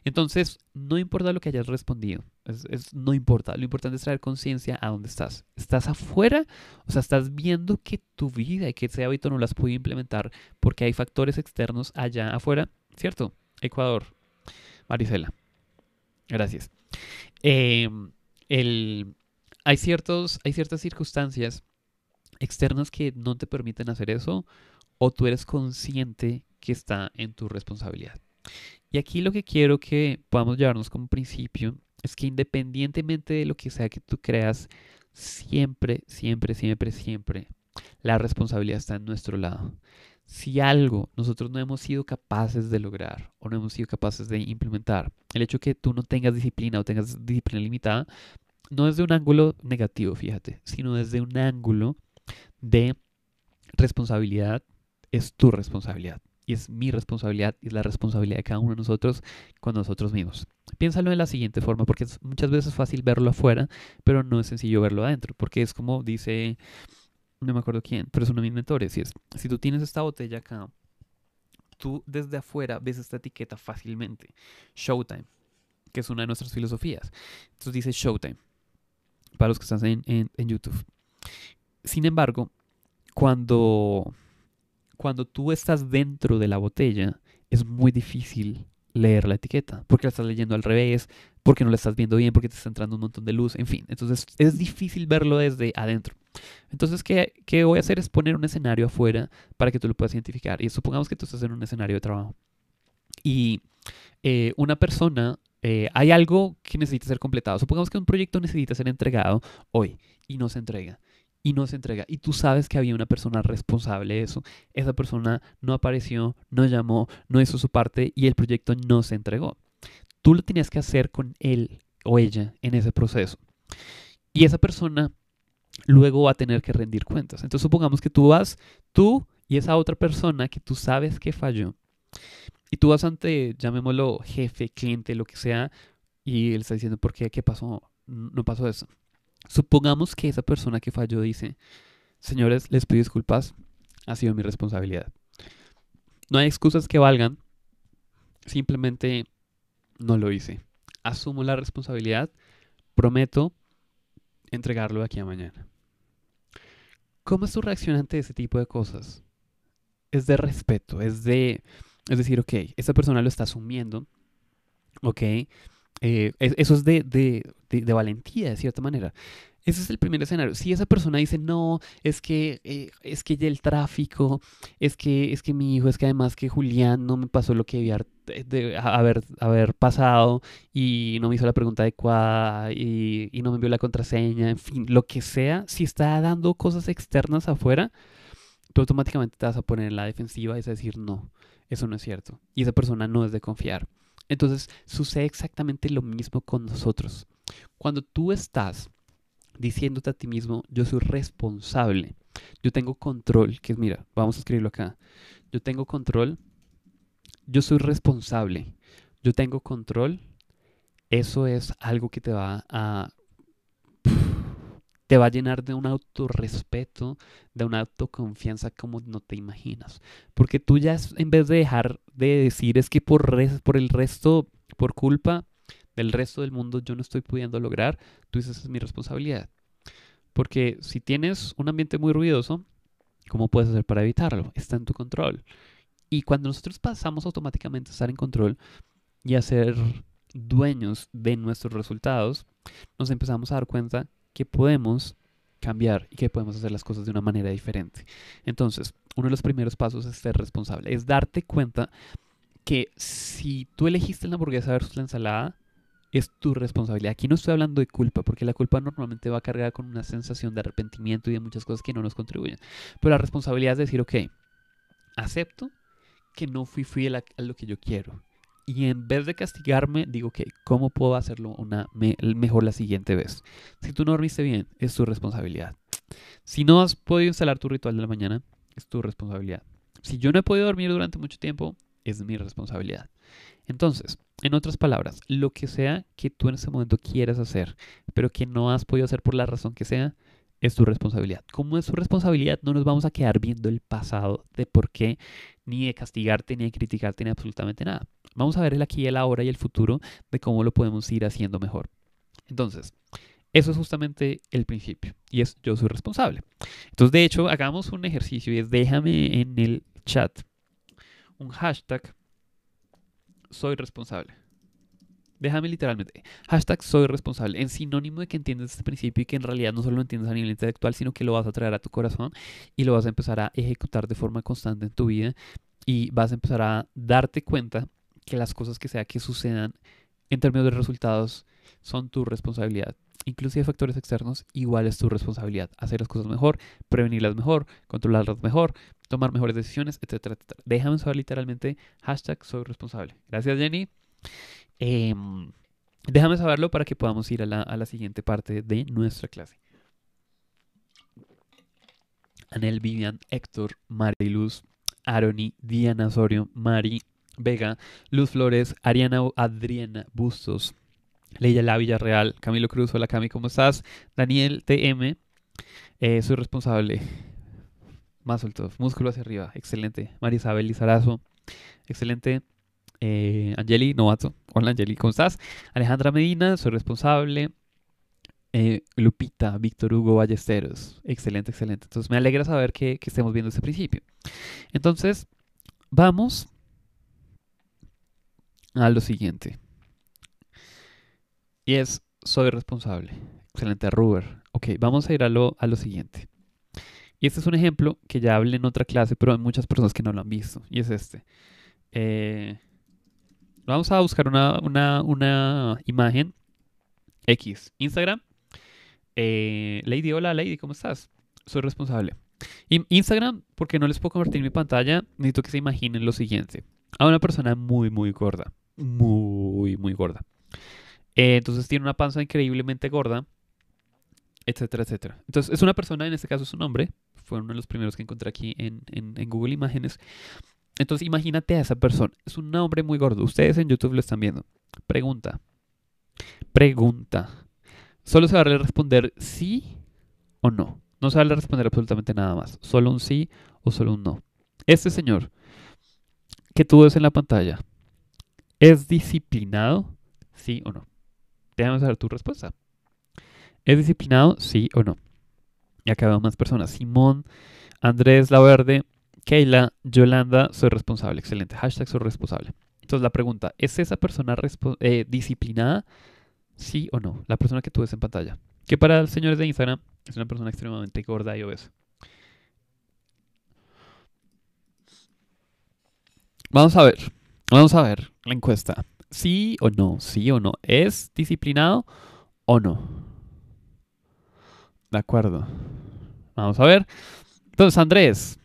Entonces, no importa lo que hayas respondido, es, no importa, lo importante es traer conciencia a dónde estás. ¿Estás afuera? O sea, estás viendo que tu vida y que ese hábito no las puede implementar porque hay factores externos allá afuera, ¿cierto? Ecuador, Marisela, gracias. Em, el, hay, ciertos, hay ciertas circunstancias externas que no te permiten hacer eso o tú eres consciente que está en tu responsabilidad. Y aquí lo que quiero que podamos llevarnos como principio es que independientemente de lo que sea que tú creas, siempre, siempre, siempre, siempre, la responsabilidad está en nuestro lado. Si algo nosotros no hemos sido capaces de lograr o no hemos sido capaces de implementar, el hecho que tú no tengas disciplina o tengas disciplina limitada, no es de un ángulo negativo, fíjate, sino desde un ángulo de responsabilidad es tu responsabilidad. y es mi responsabilidad y es la responsabilidad de cada uno de nosotros con nosotros mismos. Piénsalo de la siguiente forma, porque es muchas veces fácil verlo afuera, pero no es sencillo verlo adentro, porque es como dice, no me acuerdo quién, pero es uno de mis mentores, y es, si tú tienes esta botella acá, tú desde afuera ves esta etiqueta fácilmente, Showtime, que es una de nuestras filosofías. Entonces dice Showtime, para los que están en, en YouTube. Sin embargo, cuando, cuando tú estás dentro de la botella, es muy difícil leer la etiqueta, porque la estás leyendo al revés, porque no la estás viendo bien, porque te está entrando un montón de luz, en fin. Entonces es difícil verlo desde adentro. Entonces, ¿qué, qué voy a hacer? Es poner un escenario afuera para que tú lo puedas identificar. Y supongamos que tú estás en un escenario de trabajo. Y eh, una persona, eh, hay algo que necesita ser completado. Supongamos que un proyecto necesita ser entregado hoy y no se entrega y no se entrega. Y tú sabes que había una persona responsable de eso. Esa persona no apareció, no llamó, no hizo su parte y el proyecto no se entregó. Tú lo tenías que hacer con él o ella en ese proceso. Y esa persona luego va a tener que rendir cuentas. Entonces supongamos que tú vas, tú y esa otra persona que tú sabes que falló. Y tú vas ante, llamémoslo jefe, cliente, lo que sea, y él está diciendo, ¿por qué? ¿Qué pasó? No pasó eso. Supongamos que esa persona que falló dice, señores, les pido disculpas, ha sido mi responsabilidad. No hay excusas que valgan, simplemente no lo hice. Asumo la responsabilidad, prometo entregarlo aquí a mañana. ¿Cómo es tu reacción ante ese tipo de cosas? Es de respeto, es de, es decir, ok, esta persona lo está asumiendo, ok, eh, eso es de, de, valentía, de cierta manera. Ese es el primer escenario. Si esa persona dice, no, es que, eh, es que el tráfico, es que, es que mi hijo, es que además que Julián no me pasó lo que debía de haber, haber pasado y no me hizo la pregunta adecuada y, y no me envió la contraseña, en fin, lo que sea, si está dando cosas externas afuera, tú automáticamente te vas a poner en la defensiva y vas a decir, no, eso no es cierto. Y esa persona no es de confiar. Entonces sucede exactamente lo mismo con nosotros. Cuando tú estás diciéndote a ti mismo, yo soy responsable, yo tengo control, que es, mira, vamos a escribirlo acá, yo tengo control, yo soy responsable, yo tengo control, eso es algo que te va a te va a llenar de un autorrespeto, de una autoconfianza como no te imaginas. Porque tú ya en vez de dejar de decir es que por, por el resto, por culpa del resto del mundo yo no estoy pudiendo lograr, tú dices es mi responsabilidad. Porque si tienes un ambiente muy ruidoso, ¿cómo puedes hacer para evitarlo? Está en tu control. Y cuando nosotros pasamos automáticamente a estar en control y a ser dueños de nuestros resultados, nos empezamos a dar cuenta que podemos cambiar y que podemos hacer las cosas de una manera diferente. Entonces, uno de los primeros pasos es ser responsable, es darte cuenta que si tú elegiste la hamburguesa versus la ensalada, es tu responsabilidad. Aquí no estoy hablando de culpa, porque la culpa normalmente va cargada con una sensación de arrepentimiento y de muchas cosas que no nos contribuyen. Pero la responsabilidad es decir, ok, acepto que no fui fiel a lo que yo quiero y en vez de castigarme, digo, que ¿cómo puedo hacerlo una mejor la siguiente vez? Si tú no dormiste bien, es tu responsabilidad. Si no has podido instalar tu ritual de la mañana, es tu responsabilidad. Si yo no he podido dormir durante mucho tiempo, es mi responsabilidad. Entonces, en otras palabras, lo que sea que tú en ese momento quieras hacer, pero que no has podido hacer por la razón que sea, es tu responsabilidad. Como es tu responsabilidad, no nos vamos a quedar viendo el pasado de por qué, ni de castigarte, ni de criticarte, ni absolutamente nada. Vamos a ver el aquí, el ahora y el futuro de cómo lo podemos ir haciendo mejor. Entonces, eso es justamente el principio. Y es yo soy responsable. Entonces, de hecho, hagamos un ejercicio y es déjame en el chat un hashtag soy responsable. Déjame literalmente. Hashtag soy responsable. En sinónimo de que entiendes este principio y que en realidad no solo lo entiendes a nivel intelectual, sino que lo vas a traer a tu corazón y lo vas a empezar a ejecutar de forma constante en tu vida y vas a empezar a darte cuenta que las cosas que sea que sucedan en términos de resultados son tu responsabilidad. Inclusive factores externos, igual es tu responsabilidad. Hacer las cosas mejor, prevenirlas mejor, controlarlas mejor, tomar mejores decisiones, etcétera, etcétera. Déjame saber literalmente hashtag soy responsable. Gracias Jenny. Em, déjame saberlo para que podamos ir a la, siguiente parte de nuestra clase. Anel, Vivian, Héctor, Mariluz, Aroni, Diana Osorio, Mari Vega, Luz Flores, Ariana Adriana Bustos, Leia La Villarreal, Camilo Cruz, hola Cami, ¿cómo estás? Daniel TM, eh, soy responsable. Más músculo hacia arriba, excelente. Marisabel Lizarazo, excelente. Eh, Angeli Novato, hola Angeli, ¿cómo estás? Alejandra Medina, soy responsable. Eh, Lupita, Víctor Hugo Ballesteros, excelente, excelente. Entonces me alegra saber que, que estemos viendo ese principio. Entonces, vamos a lo siguiente. Y es, soy responsable. Excelente, Ruber. Ok, vamos a ir a lo, a lo siguiente. Y este es un ejemplo que ya hablé en otra clase, pero hay muchas personas que no lo han visto. Y es este. Eh, vamos a buscar una, una, imagen X. Instagram. Eh, Lady, hola Lady, ¿cómo estás? Soy responsable. Instagram, porque no les puedo convertir mi pantalla, necesito que se imaginen lo siguiente. A una persona muy, muy gorda muy, muy gorda. Eh, entonces tiene una panza increíblemente gorda, etcétera, etcétera. Entonces es una persona, en este caso es un hombre, fue uno de los primeros que encontré aquí en, en, Google Imágenes. Entonces imagínate a esa persona, es un hombre muy gordo, ustedes en YouTube lo están viendo. Pregunta, pregunta. Solo se va a responder sí o no. No se va a responder absolutamente nada más. Solo un sí o solo un no. Este señor que tú ves en la pantalla, ¿Es disciplinado? ¿Sí o no? Déjame saber tu respuesta. ¿Es disciplinado? ¿Sí o no? Y acá veo más personas. Simón, Andrés La Verde, Keila, Yolanda, soy responsable. Excelente. Hashtag soy responsable. Entonces la pregunta, ¿es esa persona eh, disciplinada? ¿Sí o no? La persona que tú ves en pantalla. Que para los señores de Instagram es una persona extremadamente gorda y obesa. Vamos a ver. Vamos a ver la encuesta. ¿Sí o no? ¿Sí o no? ¿Es disciplinado o no? De acuerdo. Vamos a ver. Entonces, Andrés.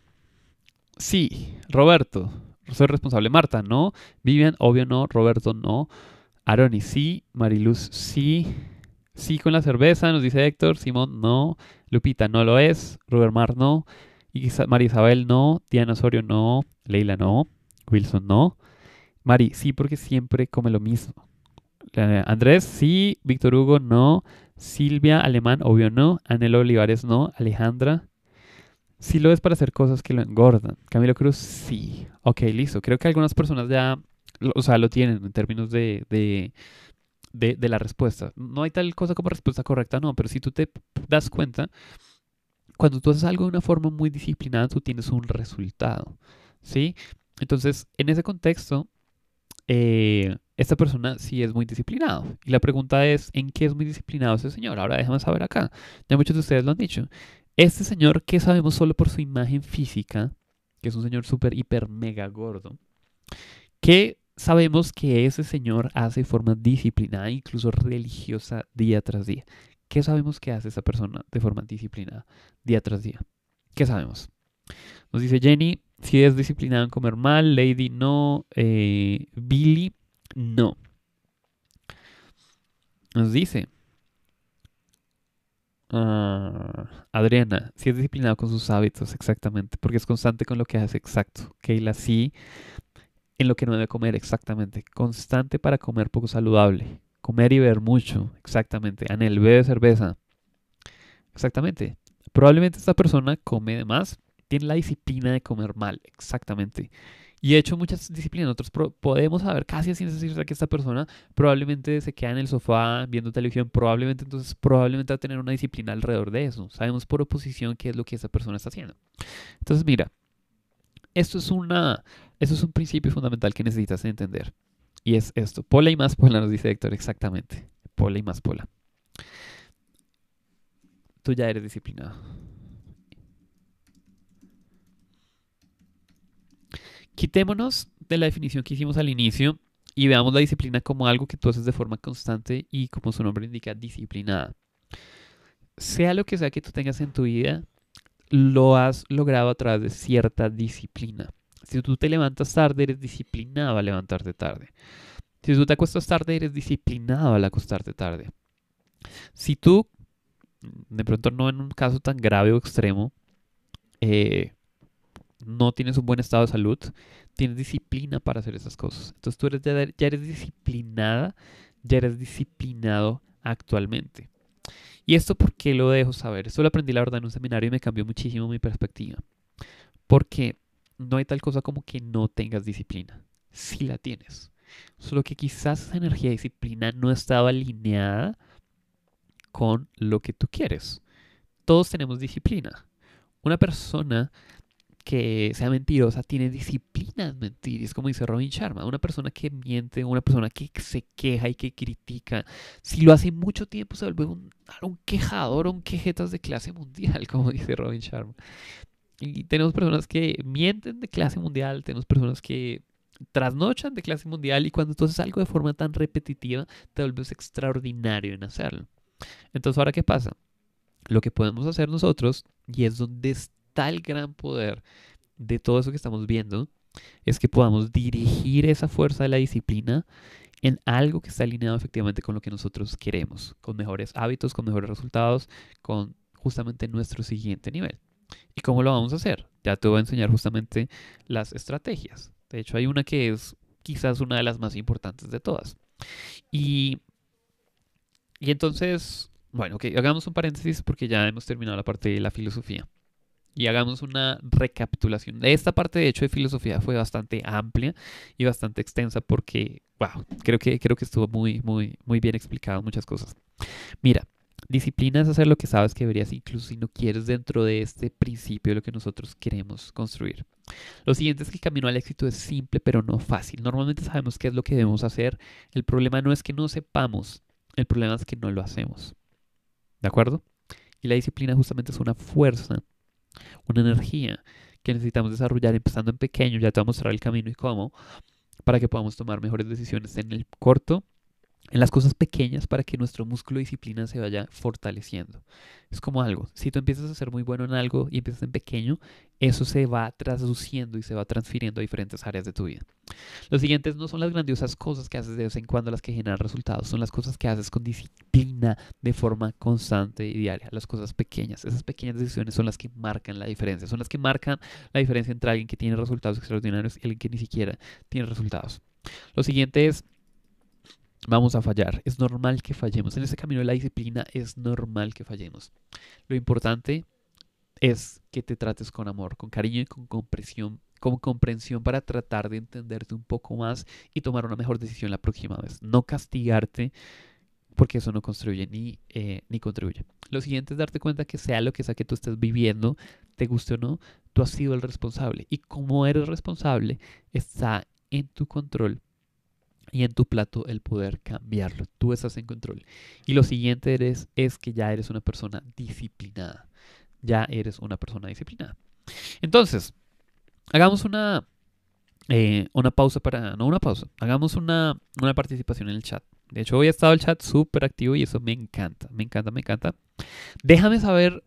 Sí. Roberto. Soy responsable. Marta, no. Vivian, obvio no. Roberto, no. Aroni, sí. Mariluz, sí. Sí con la cerveza, nos dice Héctor. Simón, no. Lupita, no lo es. Robert Mar, no. María Isabel, no. Diana Osorio, no. Leila, no. Wilson, no. Mari, sí, porque siempre come lo mismo. Andrés, sí. Víctor Hugo, no. Silvia, alemán, obvio no. Anelo Olivares, no. Alejandra, sí lo es para hacer cosas que lo engordan. Camilo Cruz, sí. Ok, listo. Creo que algunas personas ya, o sea, lo tienen en términos de, de, de, la respuesta. No hay tal cosa como respuesta correcta, no, pero si tú te das cuenta, cuando tú haces algo de una forma muy disciplinada, tú tienes un resultado, ¿sí? Entonces, en ese contexto, eh, esta persona sí es muy disciplinado. Y la pregunta es, ¿en qué es muy disciplinado ese señor? Ahora déjame saber acá. Ya muchos de ustedes lo han dicho. Este señor que sabemos solo por su imagen física, que es un señor súper, hiper, mega gordo, que sabemos que ese señor hace de forma disciplinada, incluso religiosa, día tras día. ¿Qué sabemos que hace esa persona de forma disciplinada, día tras día? ¿Qué sabemos? Nos dice Jenny, si es disciplinado en comer mal, Lady no, eh, Billy no. Nos dice ah, Adriana, si es disciplinado con sus hábitos, exactamente, porque es constante con lo que hace, exacto. Keila sí, en lo que no debe comer, exactamente. Constante para comer poco saludable. Comer y beber mucho, exactamente. Anel, bebe cerveza. Exactamente. Probablemente esta persona come de más tiene la disciplina de comer mal, exactamente. Y he hecho muchas disciplinas. Nosotros podemos saber casi así cierta que esta persona probablemente se queda en el sofá viendo televisión, probablemente entonces probablemente va a tener una disciplina alrededor de eso. Sabemos por oposición qué es lo que esa persona está haciendo. Entonces, mira, esto es una esto es un principio fundamental que necesitas entender. Y es esto. Pola y más pola, nos dice Héctor, exactamente. Pola y más pola. Tú ya eres disciplinado. Quitémonos de la definición que hicimos al inicio y veamos la disciplina como algo que tú haces de forma constante y como su nombre indica, disciplinada. Sea lo que sea que tú tengas en tu vida, lo has logrado a través de cierta disciplina. Si tú te levantas tarde, eres disciplinado a levantarte tarde. Si tú te acuestas tarde, eres disciplinado al acostarte tarde. Si tú, de pronto no en un caso tan grave o extremo, eh, no tienes un buen estado de salud, tienes disciplina para hacer esas cosas. Entonces tú eres, ya, eres disciplinada, ya eres disciplinado actualmente. ¿Y esto por qué lo dejo saber? Esto lo aprendí la verdad en un seminario y me cambió muchísimo mi perspectiva. Porque no hay tal cosa como que no tengas disciplina. Sí la tienes. Solo que quizás esa energía de disciplina no estaba alineada con lo que tú quieres. Todos tenemos disciplina. Una persona que sea mentirosa tiene disciplina en mentir. Es como dice Robin Sharma, una persona que miente, una persona que se queja y que critica, si lo hace mucho tiempo se vuelve un, un quejador un quejetas de clase mundial, *laughs* como dice Robin Sharma. Y tenemos personas que mienten de clase mundial, tenemos personas que trasnochan de clase mundial y cuando tú haces algo de forma tan repetitiva, te vuelves extraordinario en hacerlo. Entonces, ¿ahora qué pasa? Lo que podemos hacer nosotros, y es donde el gran poder de todo eso que estamos viendo, es que podamos dirigir esa fuerza de la disciplina en algo que está alineado efectivamente con lo que nosotros queremos, con mejores hábitos, con mejores resultados, con justamente nuestro siguiente nivel. ¿Y cómo lo vamos a hacer? Ya te voy a enseñar justamente las estrategias. De hecho, hay una que es quizás una de las más importantes de todas. Y, y entonces, bueno, ok, hagamos un paréntesis porque ya hemos terminado la parte de la filosofía. Y hagamos una recapitulación. Esta parte, de hecho, de filosofía fue bastante amplia y bastante extensa porque, wow, creo que, creo que estuvo muy, muy, muy bien explicado muchas cosas. Mira, Disciplina es hacer lo que sabes que deberías, incluso si no quieres dentro de este principio lo que nosotros queremos construir. Lo siguiente es que el camino al éxito es simple pero no fácil. Normalmente sabemos qué es lo que debemos hacer. El problema no es que no sepamos, el problema es que no lo hacemos. ¿De acuerdo? Y la disciplina justamente es una fuerza, una energía que necesitamos desarrollar empezando en pequeño. Ya te voy a mostrar el camino y cómo para que podamos tomar mejores decisiones en el corto en las cosas pequeñas para que nuestro músculo disciplina se vaya fortaleciendo. Es como algo, si tú empiezas a ser muy bueno en algo y empiezas en pequeño, eso se va traduciendo y se va transfiriendo a diferentes áreas de tu vida. Los siguientes no son las grandiosas cosas que haces de vez en cuando las que generan resultados, son las cosas que haces con disciplina de forma constante y diaria, las cosas pequeñas. Esas pequeñas decisiones son las que marcan la diferencia, son las que marcan la diferencia entre alguien que tiene resultados extraordinarios y alguien que ni siquiera tiene resultados. Lo siguiente es vamos a fallar. Es normal que fallemos. En ese camino de la disciplina es normal que fallemos. Lo importante es que te trates con amor, con cariño y con comprensión, con comprensión para tratar de entenderte un poco más y tomar una mejor decisión la próxima vez. No castigarte porque eso no construye ni, eh, ni contribuye. Lo siguiente es darte cuenta que sea lo que sea que tú estés viviendo, te guste o no, tú has sido el responsable. Y como eres responsable, está en tu control y en tu plato el poder cambiarlo. Tú estás en control. Y lo siguiente eres, es que ya eres una persona disciplinada. Ya eres una persona disciplinada. Entonces, hagamos una, eh, una pausa para... No una pausa. Hagamos una, una participación en el chat. De hecho, hoy ha estado el chat súper activo y eso me encanta. Me encanta, me encanta. Déjame saber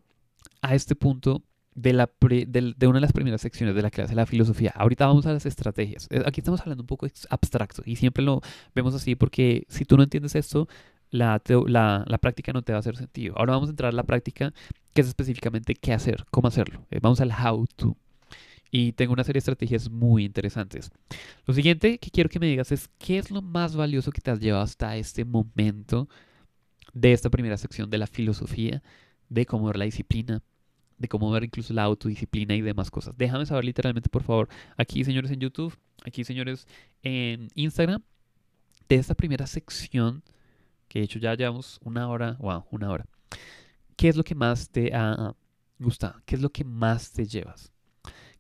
a este punto de, la de, una de las primeras secciones de la clase, la filosofía. Ahorita vamos a las estrategias. Eh, aquí estamos hablando un poco abstracto y siempre lo vemos así porque si tú no entiendes esto, la, la, práctica no te va a hacer sentido. Ahora vamos a entrar a la práctica, que es específicamente qué hacer, cómo hacerlo. Eh, vamos al how to. Y tengo una serie de estrategias muy interesantes. Lo siguiente que quiero que me digas es qué es lo más valioso que te has llevado hasta este momento de esta primera sección de la filosofía, de cómo ver la disciplina, de cómo ver incluso la autodisciplina y demás cosas. Déjame saber literalmente, por favor, aquí señores en YouTube, aquí señores en Instagram, de esta primera sección, que de hecho ya llevamos una hora, wow, una hora. ¿Qué es lo que más te ha gustado? ¿Qué es lo que más te llevas?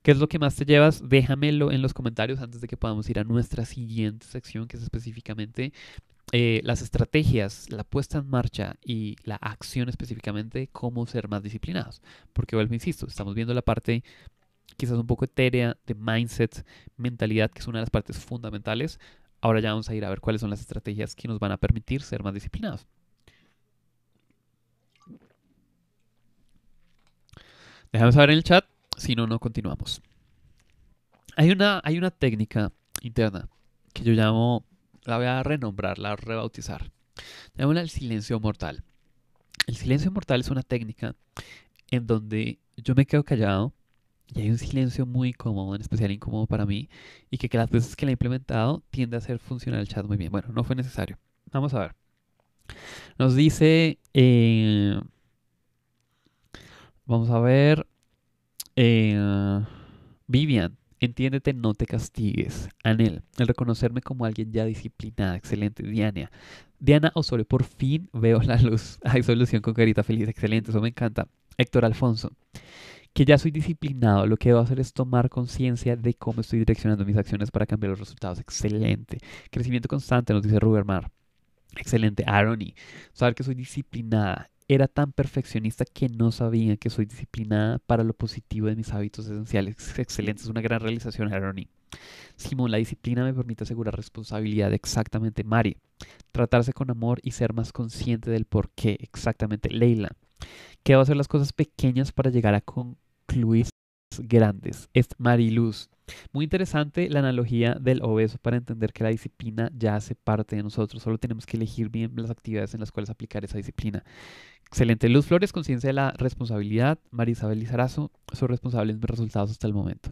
¿Qué es lo que más te llevas? Déjamelo en los comentarios antes de que podamos ir a nuestra siguiente sección, que es específicamente eh, las estrategias, la puesta en marcha y la acción específicamente, cómo ser más disciplinados. Porque vuelvo, insisto, estamos viendo la parte quizás un poco etérea de mindset, mentalidad, que es una de las partes fundamentales. Ahora ya vamos a ir a ver cuáles son las estrategias que nos van a permitir ser más disciplinados. Déjame saber en el chat, si no, no continuamos. Hay una, hay una técnica interna que yo llamo la voy a renombrar, la voy a rebautizar. Llamémosla el silencio mortal. El silencio mortal es una técnica en donde yo me quedo callado Y hay un silencio muy cómodo, en especial incómodo para mí, y que, que las veces que la he implementado tiende a hacer funcionar el chat muy bien. Bueno, no fue necesario. Vamos a ver. Nos dice... Eh, vamos a ver. Eh, Vivian, entiéndete, no te castigues. Anel, el reconocerme como alguien ya disciplinada, excelente. Diana, Diana Osorio, por fin veo la luz. *laughs* Hay solución con carita feliz, excelente, eso me encanta. Héctor Alfonso, que ya soy disciplinado, lo que debo hacer es tomar conciencia de cómo estoy direccionando mis acciones para cambiar los resultados. Excelente. Crecimiento constante, nos dice Rubermar. Excelente. Aroni, saber que soy disciplinada. Era tan perfeccionista que no sabía que soy disciplinada para lo positivo de mis hábitos esenciales. Excelente, es una gran realización, Aroni. Simón, la disciplina me permite asegurar responsabilidad. Exactamente, Mari. Tratarse con amor y ser más consciente del por qué. Exactamente, Leila. Que debo hacer las cosas pequeñas para llegar a concluir grandes. Es Mariluz. Muy interesante la analogía del obeso para entender que la disciplina ya hace parte de nosotros. Solo tenemos que elegir bien las actividades en las cuales aplicar esa disciplina. Excelente. Luz Flores, conciencia de la responsabilidad. Marisabel Lizarazo, soy responsable de mis resultados hasta el momento.